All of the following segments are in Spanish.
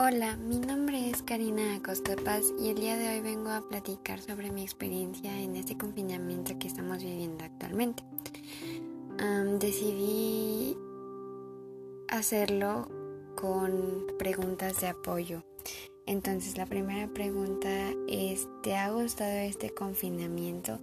Hola, mi nombre es Karina Acosta Paz y el día de hoy vengo a platicar sobre mi experiencia en este confinamiento que estamos viviendo actualmente. decidí hacerlo con preguntas de apoyo. Entonces la primera pregunta es, ¿te ha gustado este confinamiento?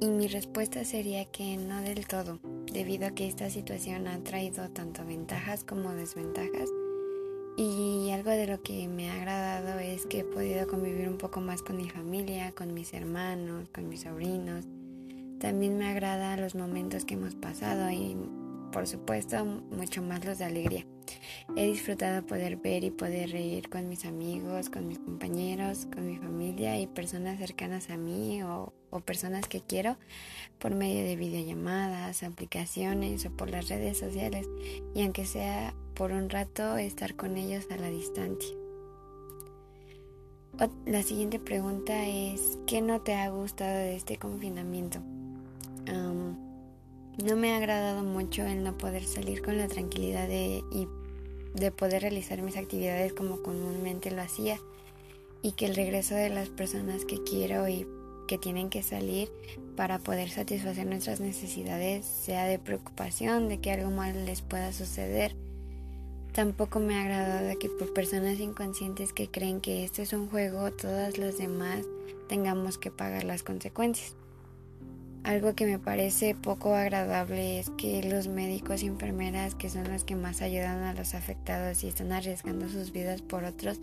Y mi respuesta sería que no del todo, debido a que esta situación ha traído tanto ventajas como desventajas y algo de lo que me ha agradado es que he podido convivir un poco más con mi familia, con mis hermanos, con mis sobrinos. También me agrada los momentos que hemos pasado y por supuesto mucho más los de alegría. He disfrutado poder ver y poder reír con mis amigos, con mis compañeros, con mi familia y personas cercanas a mí o, personas que quiero por medio de videollamadas, aplicaciones o por las redes sociales y aunque sea por un rato estar con ellos a la distancia. La siguiente pregunta es, ¿qué no te ha gustado de este confinamiento? no me ha agradado mucho el no poder salir con la tranquilidad de, y de poder realizar mis actividades como comúnmente lo hacía y que el regreso de las personas que quiero y que tienen que salir para poder satisfacer nuestras necesidades sea de preocupación de que algo mal les pueda suceder Tampoco me ha agradado que por personas inconscientes que creen que esto es un juego, todas las demás tengamos que pagar las consecuencias. Algo que me parece poco agradable es que los médicos y enfermeras, que son los que más ayudan a los afectados y están arriesgando sus vidas por otros,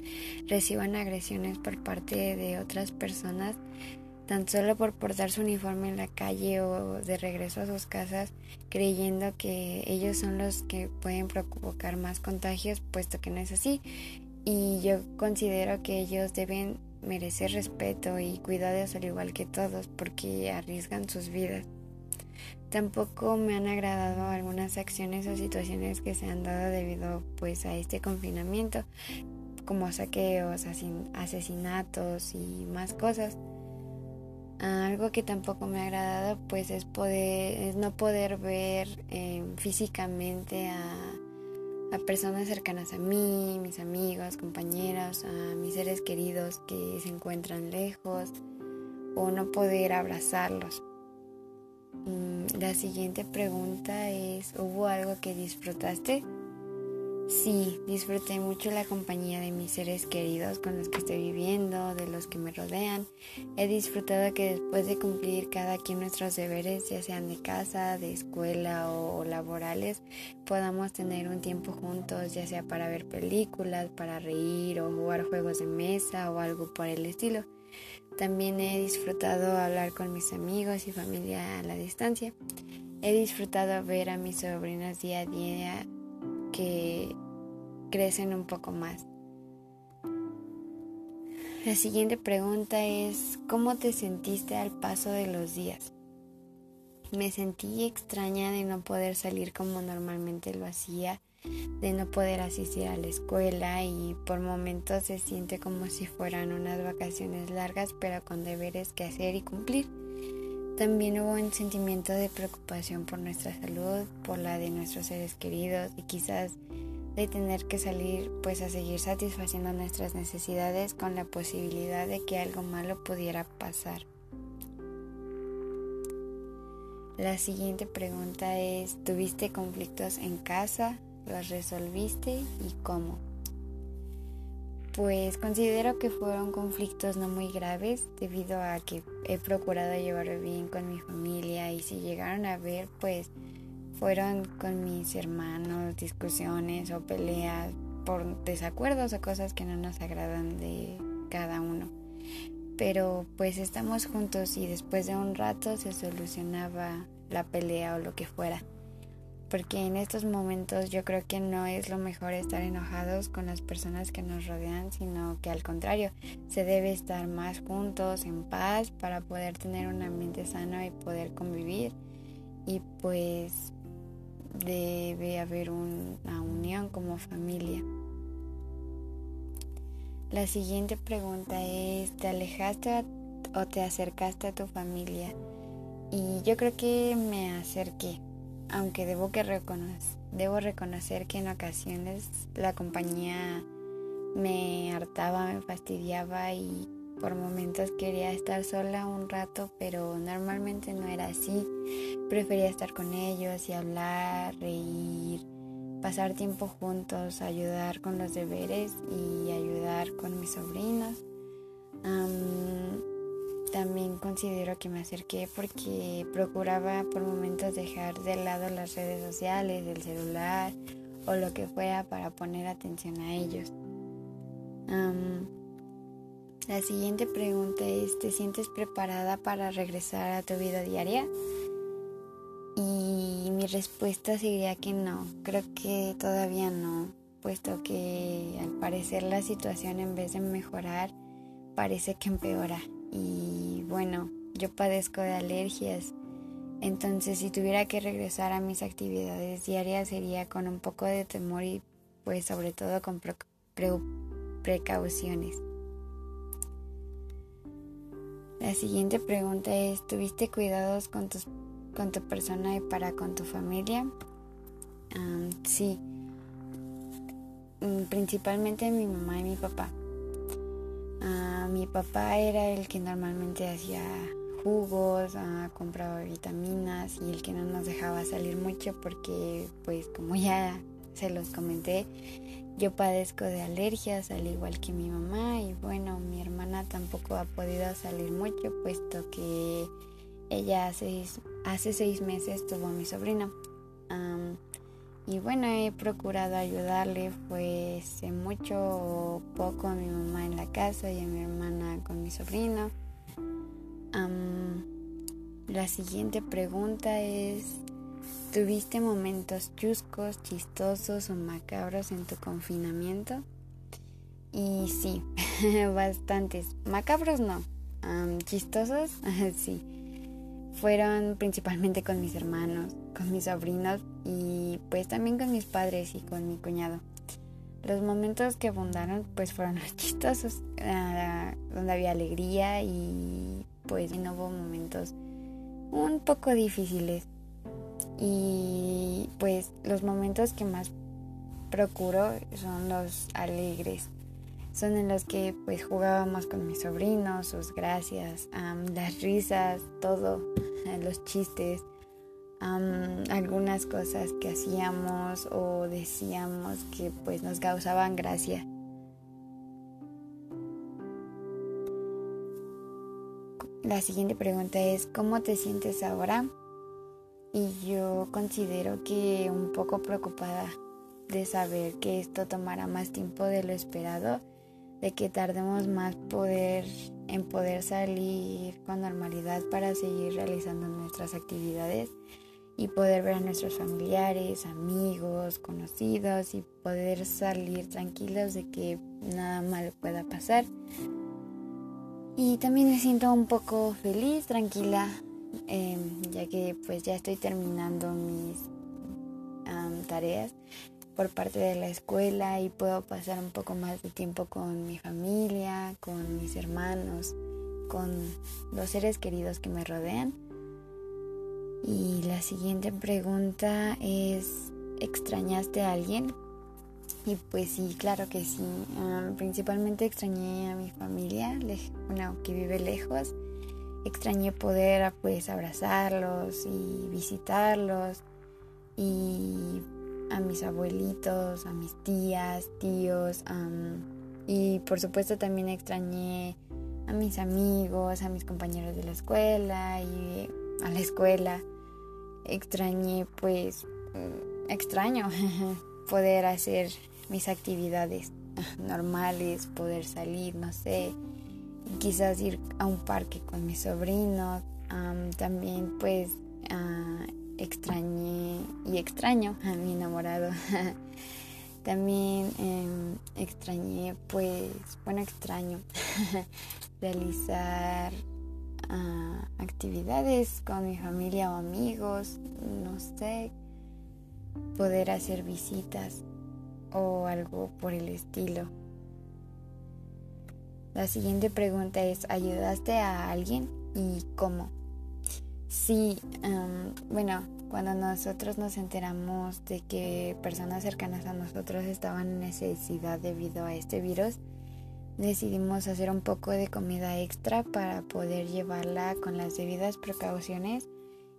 reciban agresiones por parte de otras personas tan solo por portar su uniforme en la calle o de regreso a sus casas, creyendo que ellos son los que pueden provocar más contagios, puesto que no es así. Y yo considero que ellos deben merecer respeto y cuidados al igual que todos, porque arriesgan sus vidas. Tampoco me han agradado algunas acciones o situaciones que se han dado debido pues a este confinamiento, como saqueos, asesinatos y más cosas. Algo que tampoco me ha agradado pues es poder es no poder ver em, físicamente a, a, personas cercanas a mí, mis amigos, compañeros, a mis seres queridos que se encuentran lejos o no poder abrazarlos. Mm, la siguiente pregunta es, ¿hubo algo que disfrutaste? Sí, disfruté mucho la compañía de mis seres queridos con los que estoy viviendo, de los que me rodean. He disfrutado que después de cumplir cada quien nuestros deberes, ya sean de casa, de escuela o laborales, podamos tener un tiempo juntos, ya sea para ver películas, para reír o jugar juegos de mesa o algo por el estilo. También he disfrutado hablar con mis amigos y familia a la distancia. He disfrutado ver a mis sobrinas día a día que crecen un poco más. La siguiente pregunta es, ¿cómo te sentiste al paso de los días? Me sentí extraña de no poder salir como normalmente lo hacía, de no poder asistir a la escuela y por momentos se siente como si fueran unas vacaciones largas pero con deberes que hacer y cumplir. También hubo un sentimiento de preocupación por nuestra salud, por la de nuestros seres queridos y quizás de tener que salir pues a seguir satisfaciendo nuestras necesidades con la posibilidad de que algo malo pudiera pasar. La siguiente pregunta es, ¿tuviste conflictos en casa? ¿Los resolviste y cómo? Pues considero que fueron conflictos no muy graves debido a que he procurado llevar bien con mi familia y si llegaron a ver pues fueron con mis hermanos discusiones o peleas por desacuerdos o cosas que no nos agradan de cada uno. Pero pues estamos juntos y después de un rato se solucionaba la pelea o lo que fuera porque en estos momentos yo creo que no es lo mejor estar enojados con las personas que nos rodean, sino que al contrario, se debe estar más juntos, en paz, para poder tener un ambiente sano y poder convivir. Y pues debe haber una unión como familia. La siguiente pregunta es, ¿te alejaste o te acercaste a tu familia? Y yo creo que me acerqué aunque debo, que reconocer, debo reconocer que en ocasiones la compañía me hartaba, me fastidiaba y por momentos quería estar sola un rato, pero normalmente no era así. Prefería estar con ellos y hablar, reír, pasar tiempo juntos, ayudar con los deberes y ayudar con mis sobrinos. También considero que me acerqué porque procuraba por momentos dejar de lado las redes sociales, el celular o lo que fuera para poner atención a ellos. la siguiente pregunta es, ¿te sientes preparada para regresar a tu vida diaria? Y mi respuesta sería que no, creo que todavía no, puesto que al parecer la situación en vez de mejorar parece que empeora. Y bueno, yo padezco de alergias entonces, si tuviera que regresar a mis actividades diarias sería con un poco de temor y pues sobre todo con precauciones. La siguiente pregunta es, ¿tuviste cuidados con, tus, con tu persona y para con tu familia? sí, mm, principalmente mi mamá y mi papá. Ah, mi papá era el que normalmente hacía jugos, ah, compraba vitaminas y el que no nos dejaba salir mucho porque pues como ya se los comenté, yo padezco de alergias al igual que mi mamá y bueno, mi hermana tampoco ha podido salir mucho puesto que ella hace, hace seis meses tuvo a mi sobrino. Y bueno, he procurado ayudarle, fue mucho o poco a mi mamá en la casa y a mi hermana con mi sobrino la siguiente pregunta es, ¿tuviste momentos chuscos, chistosos o macabros en tu confinamiento? Y sí, bastantes. Macabros no, chistosos sí. Fueron principalmente con mis hermanos, con mis sobrinos y pues también con mis padres y con mi cuñado. Los momentos que abundaron pues fueron los chistosos, ah, donde había alegría y pues no hubo momentos un poco difíciles. Y pues los momentos que más procuro son los alegres. Son en los que pues jugábamos con mis sobrinos, sus gracias, las risas, todo, los chistes, algunas cosas que hacíamos o decíamos que pues nos causaban gracia. La siguiente pregunta es, ¿cómo te sientes ahora? Y yo considero que un poco preocupada de saber que esto tomará más tiempo de lo esperado, de que tardemos más poder en poder salir con normalidad para seguir realizando nuestras actividades y poder ver a nuestros familiares, amigos, conocidos y poder salir tranquilos de que nada malo pueda pasar. Y también me siento un poco feliz, tranquila, em, ya que pues ya estoy terminando mis tareas por parte de la escuela y puedo pasar un poco más de tiempo con mi familia, con mis hermanos, con los seres queridos que me rodean. Y la siguiente pregunta es, ¿extrañaste a alguien? Y pues sí, claro que sí. principalmente extrañé a mi familia, bueno, que vive lejos. Extrañé poder pues abrazarlos y visitarlos. Y a mis abuelitos, a mis tías, tíos. y por supuesto también extrañé a mis amigos, a mis compañeros de la escuela y a la escuela. Extrañé pues, mm, extraño poder hacer mis actividades normales, poder salir, no sé, quizás ir a un parque con mis sobrinos. también pues uh, extrañé y extraño a mi enamorado. también em, extrañé pues, bueno, extraño realizar actividades con mi familia o amigos, no sé, poder hacer visitas o algo por el estilo. La siguiente pregunta es, ¿ayudaste a alguien y cómo? Sí, bueno, Cuando nosotros nos enteramos de que personas cercanas a nosotros estaban en necesidad debido a este virus, decidimos hacer un poco de comida extra para poder llevarla con las debidas precauciones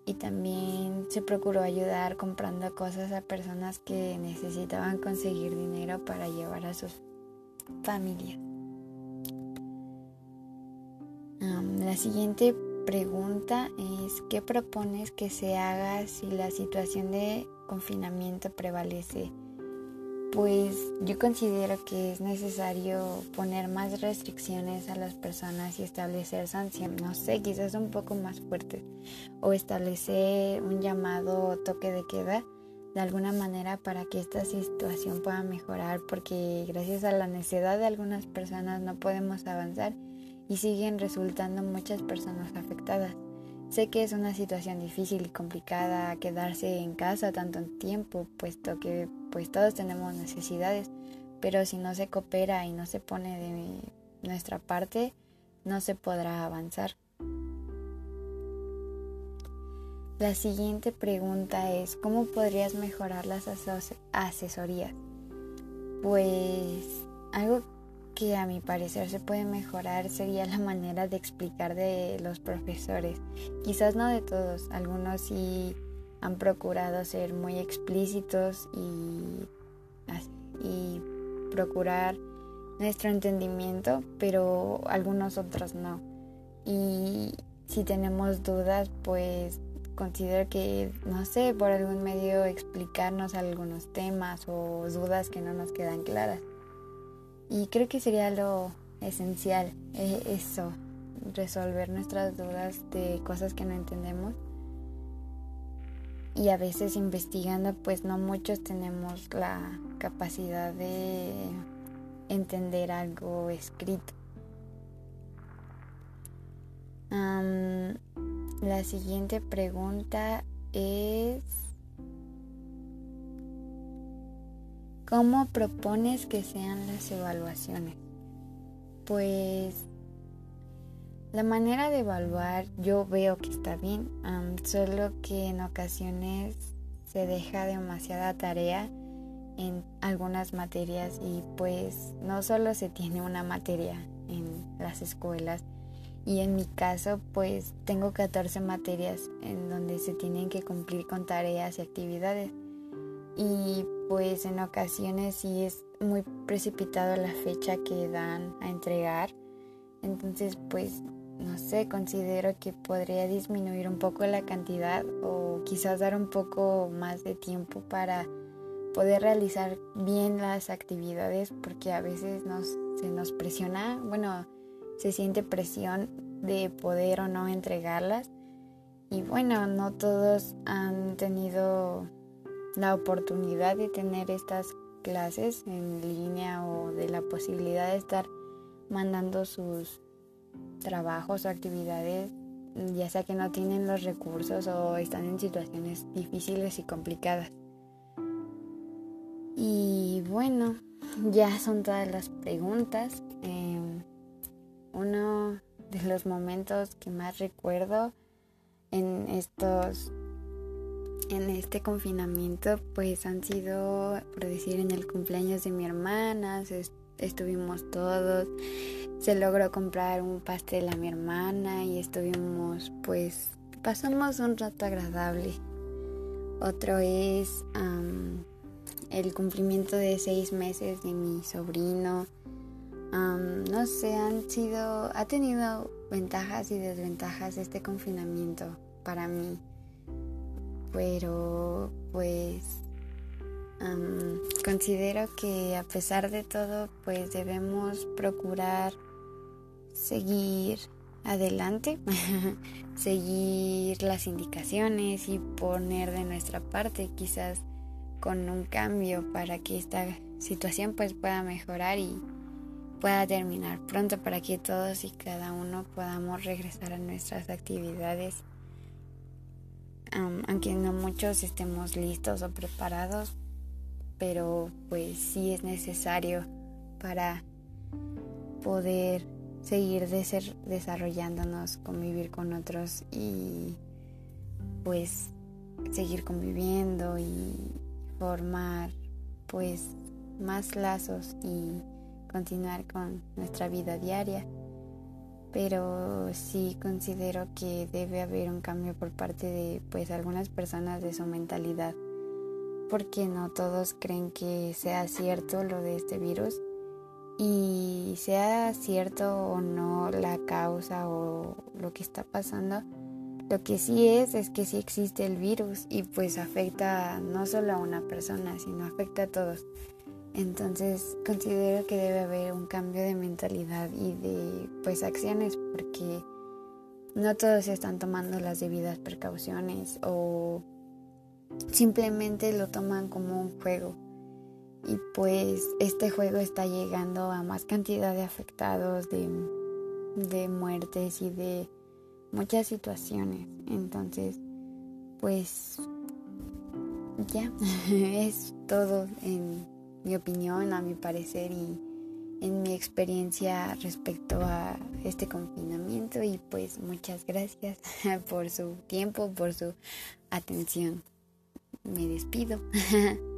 y también se procuró ayudar comprando cosas a personas que necesitaban conseguir dinero para llevar a sus familias. la siguiente pregunta es, ¿qué propones que se haga si la situación de confinamiento prevalece? Pues yo considero que es necesario poner más restricciones a las personas y establecer sanciones, no sé, quizás un poco más fuertes, o establecer un llamado toque de queda de alguna manera para que esta situación pueda mejorar, porque gracias a la necedad de algunas personas no podemos avanzar y siguen resultando muchas personas afectadas. Sé que es una situación difícil y complicada quedarse en casa tanto tiempo, puesto que pues todos tenemos necesidades, pero si no se coopera y no se pone de nuestra parte, no se podrá avanzar. La siguiente pregunta es, ¿cómo podrías mejorar las asesorías? Pues algo que a mi parecer se puede mejorar sería la manera de explicar de los profesores. Quizás no de todos, algunos sí han procurado ser muy explícitos y, y procurar nuestro entendimiento, pero algunos otros no. Y si tenemos dudas, pues considero que, no sé, por algún medio explicarnos algunos temas o dudas que no nos quedan claras. Y creo que sería lo esencial, eh, eso, resolver nuestras dudas de cosas que no entendemos. Y a veces investigando, pues no muchos tenemos la capacidad de entender algo escrito. la siguiente pregunta es... ¿Cómo propones que sean las evaluaciones? Pues la manera de evaluar yo veo que está bien, solo que en ocasiones se deja demasiada tarea en algunas materias y pues no solo se tiene una materia en las escuelas y en mi caso pues tengo 14 materias en donde se tienen que cumplir con tareas y actividades y pues en ocasiones sí es muy precipitado la fecha que dan a entregar. Entonces pues no sé, considero que podría disminuir un poco la cantidad o quizás dar un poco más de tiempo para poder realizar bien las actividades porque a veces nos, se nos presiona, bueno, se siente presión de poder o no entregarlas y bueno, no todos han tenido la oportunidad de tener estas clases en línea o de la posibilidad de estar mandando sus trabajos o actividades, ya sea que no tienen los recursos o están en situaciones difíciles y complicadas. Y bueno, ya son todas las preguntas. Em, uno de los momentos que más recuerdo en estos en este confinamiento pues han sido, por decir, en el cumpleaños de mi hermana, estuvimos todos, se logró comprar un pastel a mi hermana y estuvimos pues, pasamos un rato agradable. Otro es el cumplimiento de seis meses de mi sobrino. no sé, han sido, ha tenido ventajas y desventajas este confinamiento para mí pero pues considero que a pesar de todo pues debemos procurar seguir adelante, seguir las indicaciones y poner de nuestra parte quizás con un cambio para que esta situación pues pueda mejorar y pueda terminar pronto para que todos y cada uno podamos regresar a nuestras actividades aunque no muchos estemos listos o preparados, pero pues sí es necesario para poder seguir desarrollándonos, convivir con otros y pues seguir conviviendo y formar pues más lazos y continuar con nuestra vida diaria. Pero sí considero que debe haber un cambio por parte de pues algunas personas de su mentalidad, porque no todos creen que sea cierto lo de este virus y sea cierto o no la causa o lo que está pasando, lo que sí es es que sí existe el virus y pues afecta no solo a una persona, sino afecta a todos. Entonces considero que debe haber un cambio de mentalidad y de pues acciones porque no todos están tomando las debidas precauciones o simplemente lo toman como un juego. Y pues este juego está llegando a más cantidad de afectados, de, de muertes y de muchas situaciones. Entonces, pues ya, es todo en mi opinión, a mi parecer y en mi experiencia respecto a este confinamiento y pues muchas gracias por su tiempo, por su atención. Me despido.